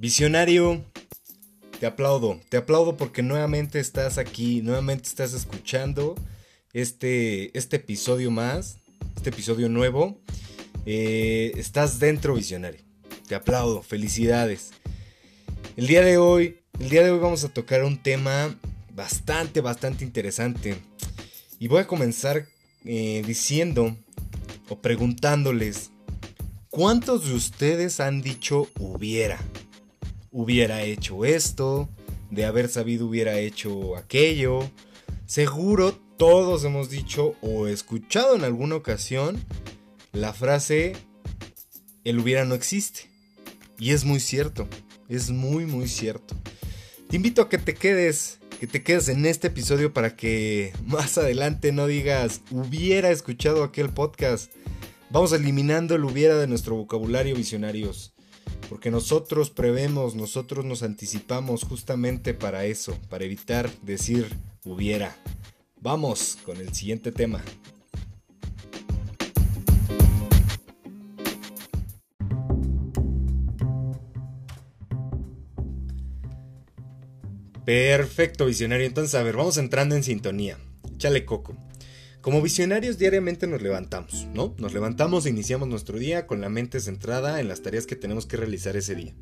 Visionario, te aplaudo, te aplaudo porque nuevamente estás aquí, nuevamente estás escuchando este, este episodio más, este episodio nuevo. Eh, estás dentro, visionario. Te aplaudo, felicidades. El día de hoy, el día de hoy vamos a tocar un tema bastante, bastante interesante. Y voy a comenzar eh, diciendo o preguntándoles, ¿cuántos de ustedes han dicho hubiera? Hubiera hecho esto, de haber sabido hubiera hecho aquello. Seguro todos hemos dicho o escuchado en alguna ocasión la frase el hubiera no existe. Y es muy cierto, es muy muy cierto. Te invito a que te quedes, que te quedes en este episodio para que más adelante no digas hubiera escuchado aquel podcast. Vamos eliminando el hubiera de nuestro vocabulario visionarios. Porque nosotros prevemos, nosotros nos anticipamos justamente para eso, para evitar decir hubiera. Vamos con el siguiente tema. Perfecto, visionario. Entonces, a ver, vamos entrando en sintonía. Chale coco. Como visionarios diariamente nos levantamos, ¿no? Nos levantamos e iniciamos nuestro día con la mente centrada en las tareas que tenemos que realizar ese día.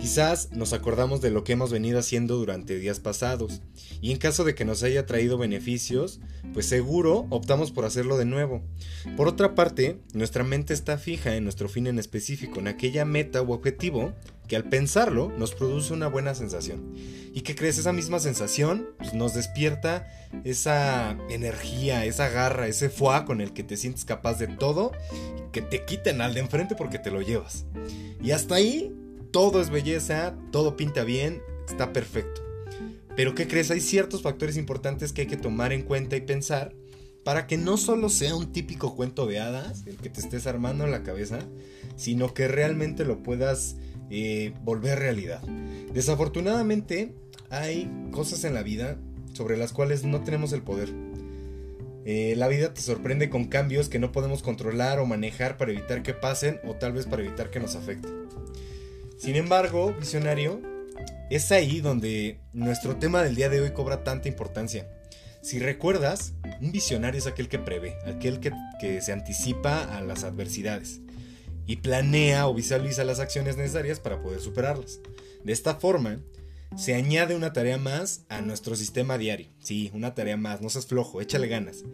Quizás nos acordamos de lo que hemos venido haciendo durante días pasados, y en caso de que nos haya traído beneficios, pues seguro optamos por hacerlo de nuevo. Por otra parte, nuestra mente está fija en nuestro fin en específico, en aquella meta u objetivo que al pensarlo nos produce una buena sensación. ¿Y que crees? Esa misma sensación pues, nos despierta esa energía, esa garra, ese foie con el que te sientes capaz de todo, que te quiten al de enfrente porque te lo llevas. Y hasta ahí todo es belleza, todo pinta bien, está perfecto. Pero ¿qué crees? Hay ciertos factores importantes que hay que tomar en cuenta y pensar para que no solo sea un típico cuento de hadas, el que te estés armando en la cabeza, sino que realmente lo puedas eh, volver realidad. Desafortunadamente, hay cosas en la vida sobre las cuales no tenemos el poder. Eh, la vida te sorprende con cambios que no podemos controlar o manejar para evitar que pasen o tal vez para evitar que nos afecten. Sin embargo, visionario, es ahí donde nuestro tema del día de hoy cobra tanta importancia. Si recuerdas, un visionario es aquel que prevé, aquel que, que se anticipa a las adversidades y planea o visualiza las acciones necesarias para poder superarlas. De esta forma, se añade una tarea más a nuestro sistema diario. Sí, una tarea más, no seas flojo, échale ganas.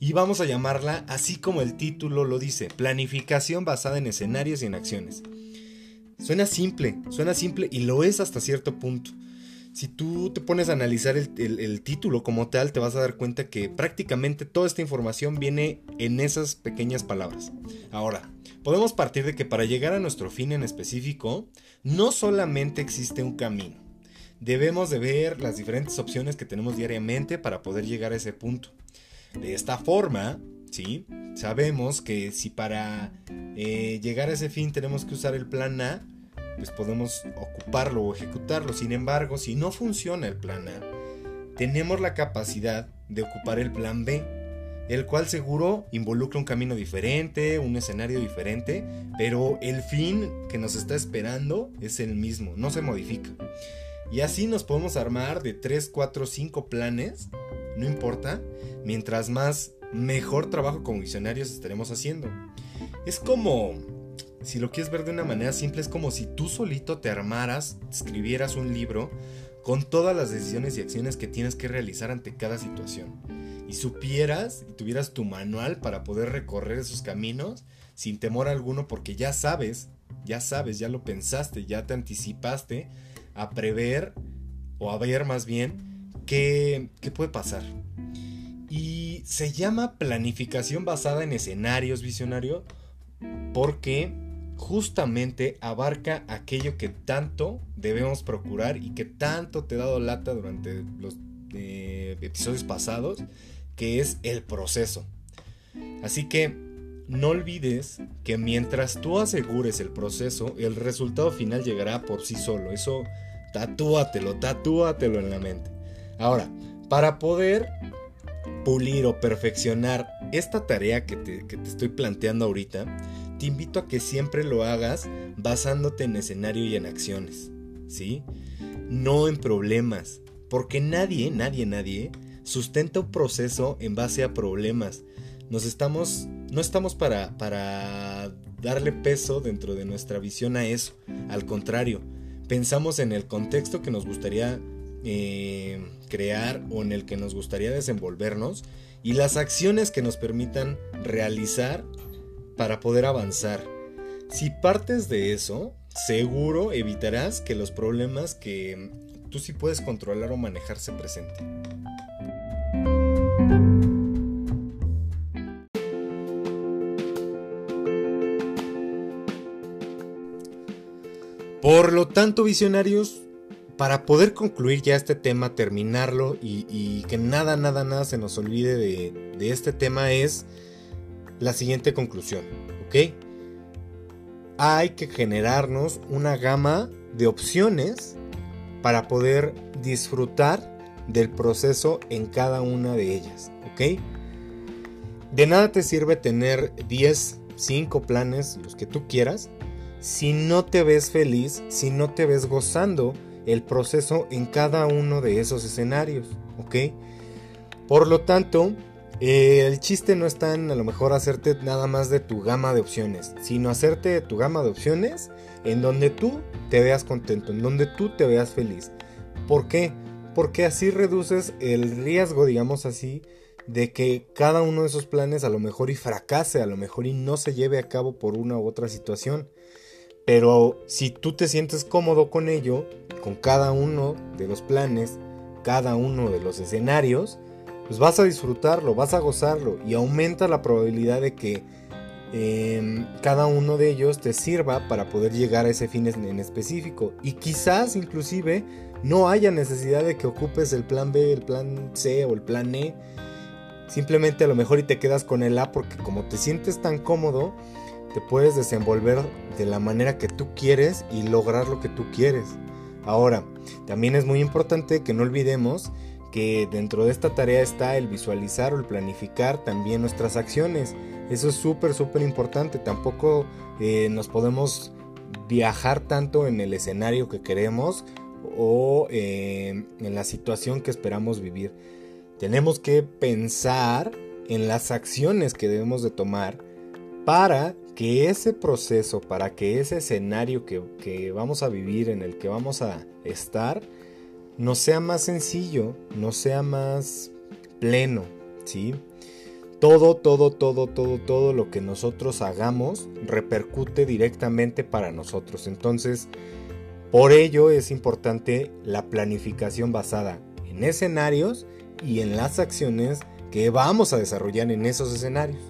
Y vamos a llamarla, así como el título lo dice, planificación basada en escenarios y en acciones. Suena simple, suena simple y lo es hasta cierto punto. Si tú te pones a analizar el, título como tal, te vas a dar cuenta que prácticamente toda esta información viene en esas pequeñas palabras. Ahora, podemos partir de que para llegar a nuestro fin en específico, no solamente existe un camino. Debemos de ver las diferentes opciones que tenemos diariamente para poder llegar a ese punto. De esta forma, ¿sí? Sabemos que si para eh, llegar a ese fin tenemos que usar el plan A, pues podemos ocuparlo o ejecutarlo. Sin embargo, si no funciona el plan A, tenemos la capacidad de ocupar el plan B, el cual seguro involucra un camino diferente, un escenario diferente, pero el fin que nos está esperando es el mismo, no se modifica. Y así nos podemos armar de 3, 4, 5 planes, no importa, mientras más mejor trabajo como visionarios estaremos haciendo. Es como, si lo quieres ver de una manera simple, es como si tú solito te armaras, escribieras un libro con todas las decisiones y acciones que tienes que realizar ante cada situación. Y supieras y tuvieras tu manual para poder recorrer esos caminos sin temor alguno porque ya sabes, ya sabes, ya lo pensaste, ya te anticipaste a prever o a ver más bien qué, qué puede pasar. Y se llama planificación basada en escenarios visionario porque justamente abarca aquello que tanto debemos procurar y que tanto te he dado lata durante los episodios pasados, que es el proceso. Así que no olvides que mientras tú asegures el proceso, el resultado final llegará por sí solo. Eso tatúatelo, tatúatelo en la mente. Ahora, para poder pulir o perfeccionar esta tarea que te, estoy planteando ahorita, te invito a que siempre lo hagas basándote en escenario y en acciones. ¿sí? No en problemas. Porque nadie, nadie, nadie sustenta un proceso en base a problemas. Nos estamos, no estamos para, para darle peso dentro de nuestra visión a eso. Al contrario, pensamos en el contexto que nos gustaría eh, crear o en el que nos gustaría desenvolvernos y las acciones que nos permitan realizar para poder avanzar. Si partes de eso, seguro evitarás que los problemas que tú sí puedes controlar o manejar se presenten. Por lo tanto, visionarios, para poder concluir ya este tema, terminarlo y, que nada, nada, nada se nos olvide de, de este tema es la siguiente conclusión, ¿ok? Hay que generarnos una gama de opciones para poder disfrutar del proceso en cada una de ellas, ¿ok? De nada te sirve tener 10, 5 planes, los que tú quieras, si no te ves feliz, si no te ves gozando el proceso en cada uno de esos escenarios, ¿ok? Por lo tanto, eh, el chiste no está en a lo mejor hacerte nada más de tu gama de opciones, sino hacerte de tu gama de opciones en donde tú te veas contento, en donde tú te veas feliz. ¿Por qué? Porque así reduces el riesgo, digamos así, de que cada uno de esos planes a lo mejor y fracase, a lo mejor y no se lleve a cabo por una u otra situación. Pero si tú te sientes cómodo con ello, con cada uno de los planes, cada uno de los escenarios, pues vas a disfrutarlo, vas a gozarlo y aumenta la probabilidad de que em, cada uno de ellos te sirva para poder llegar a ese fin en específico. Y quizás inclusive no haya necesidad de que ocupes el plan B, el plan C o el plan E. Simplemente a lo mejor y te quedas con el A porque como te sientes tan cómodo, te puedes desenvolver de la manera que tú quieres y lograr lo que tú quieres. Ahora, también es muy importante que no olvidemos que dentro de esta tarea está el visualizar o el planificar también nuestras acciones. Eso es súper, súper importante. Tampoco eh, nos podemos viajar tanto en el escenario que queremos o eh, en la situación que esperamos vivir. Tenemos que pensar en las acciones que debemos de tomar para que ese proceso, para que ese escenario que, que vamos a vivir, en el que vamos a estar, no sea más sencillo, no sea más pleno, ¿sí? Todo, todo, todo, todo, todo lo que nosotros hagamos repercute directamente para nosotros. Entonces, por ello es importante la planificación basada en escenarios y en las acciones que vamos a desarrollar en esos escenarios.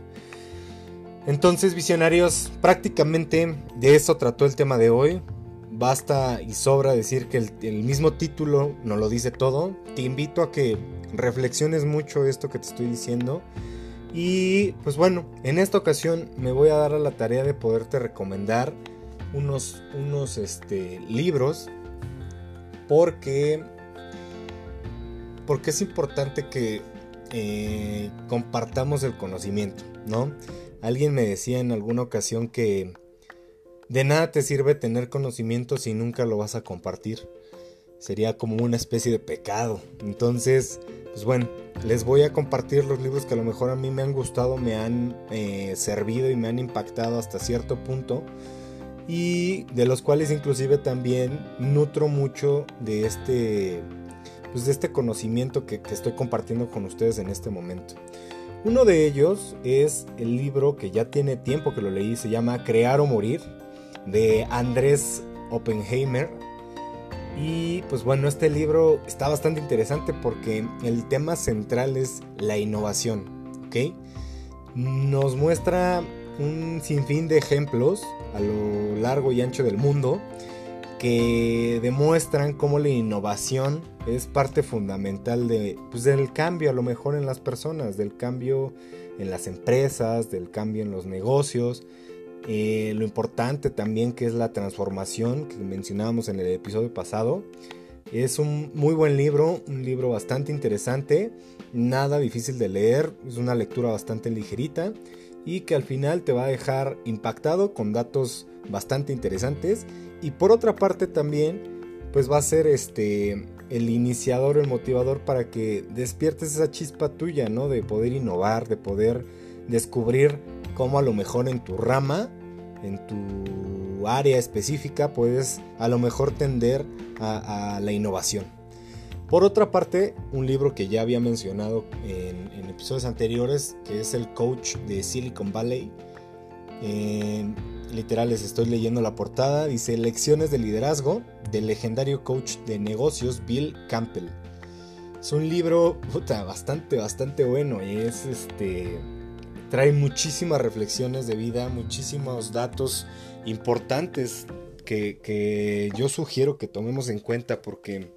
Entonces, visionarios, prácticamente de eso trató el tema de hoy. Basta y sobra decir que el, mismo título nos lo dice todo. Te invito a que reflexiones mucho esto que te estoy diciendo. Y pues bueno, en esta ocasión me voy a dar a la tarea de poderte recomendar unos, unos este, libros porque, porque es importante que eh, compartamos el conocimiento, ¿no? Alguien me decía en alguna ocasión que de nada te sirve tener conocimiento si nunca lo vas a compartir. Sería como una especie de pecado. Entonces, pues bueno, les voy a compartir los libros que a lo mejor a mí me han gustado, me han eh, servido y me han impactado hasta cierto punto. Y de los cuales inclusive también nutro mucho de este, pues de este conocimiento que, que estoy compartiendo con ustedes en este momento. Uno de ellos es el libro que ya tiene tiempo que lo leí, se llama Crear o Morir de Andrés Oppenheimer. Y pues bueno, este libro está bastante interesante porque el tema central es la innovación, ¿ok? Nos muestra un sinfín de ejemplos a lo largo y ancho del mundo que demuestran cómo la innovación es parte fundamental de, pues, del cambio a lo mejor en las personas, del cambio en las empresas, del cambio en los negocios, eh, lo importante también que es la transformación que mencionábamos en el episodio pasado. Es un muy buen libro, un libro bastante interesante, nada difícil de leer, es una lectura bastante ligerita y que al final te va a dejar impactado con datos bastante interesantes y por otra parte también pues va a ser este el iniciador, el motivador para que despiertes esa chispa tuya, ¿no? De poder innovar, de poder descubrir cómo a lo mejor en tu rama, en tu área específica, puedes a lo mejor tender a, la innovación. Por otra parte, un libro que ya había mencionado en, episodios anteriores, que es el coach de Silicon Valley. literal, les estoy leyendo la portada. Dice Lecciones de liderazgo del legendario coach de negocios Bill Campbell. Es un libro bastante, bastante bueno es este trae muchísimas reflexiones de vida, muchísimos datos importantes que, yo sugiero que tomemos en cuenta porque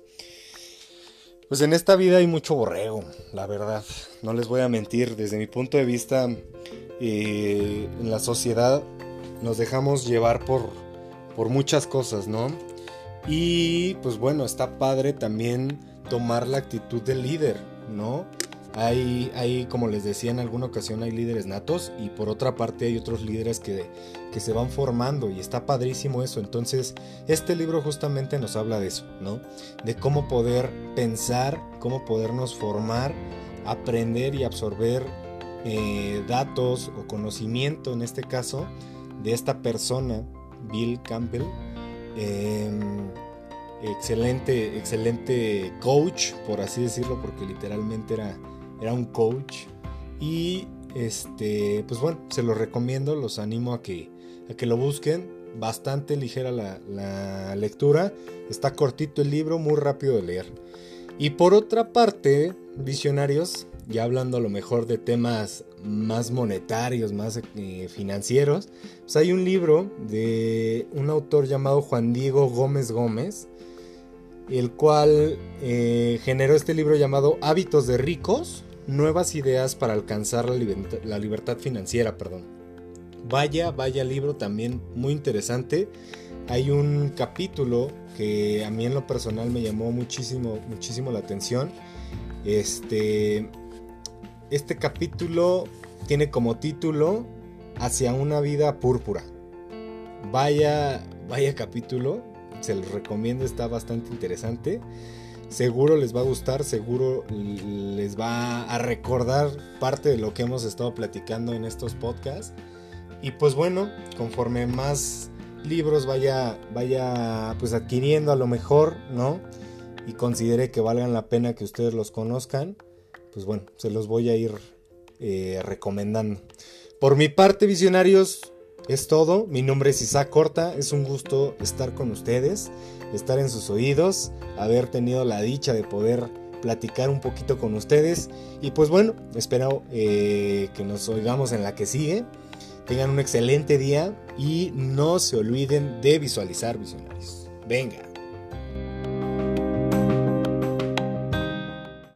pues en esta vida hay mucho borrego, la verdad. No les voy a mentir, desde mi punto de vista, eh, en la sociedad nos dejamos llevar por, por muchas cosas, ¿no? Y pues bueno, está padre también tomar la actitud del líder, ¿no? Hay, como les decía en alguna ocasión, hay líderes natos y por otra parte hay otros líderes que, que se van formando y está padrísimo eso. Entonces, este libro justamente nos habla de eso, ¿no? De cómo poder pensar, cómo podernos formar, aprender y absorber eh, datos o conocimiento, en este caso, de esta persona, Bill Campbell. Em, excelente, excelente coach, por así decirlo, porque literalmente era era un coach y este, pues bueno, se los recomiendo, los animo a que, a que lo busquen. Bastante ligera la, lectura, está cortito el libro, muy rápido de leer. Y por otra parte, visionarios, ya hablando a lo mejor de temas más monetarios, más eh, financieros, pues hay un libro de un autor llamado Juan Diego Gómez Gómez, el cual eh, generó este libro llamado Hábitos de ricos, nuevas ideas para alcanzar la, libertad financiera, perdón. Vaya, vaya libro también muy interesante. Hay un capítulo que a mí en lo personal me llamó muchísimo, muchísimo la atención. Este, este capítulo tiene como título Hacia una vida púrpura. Vaya, vaya capítulo. Se los recomiendo, está bastante interesante. Seguro les va a gustar, seguro les va a recordar parte de lo que hemos estado platicando en estos podcasts. Y pues bueno, conforme más libros vaya, vaya pues adquiriendo a lo mejor, ¿no? Y considere que valgan la pena que ustedes los conozcan, pues bueno, se los voy a ir eh, recomendando. Por mi parte, visionarios, es todo. Mi nombre es Isaac Corta. Es un gusto estar con ustedes, estar en sus oídos, haber tenido la dicha de poder platicar un poquito con ustedes. Y pues bueno, espero eh, que nos oigamos en la que sigue. Tengan un excelente día y no se olviden de visualizar visionarios. Venga.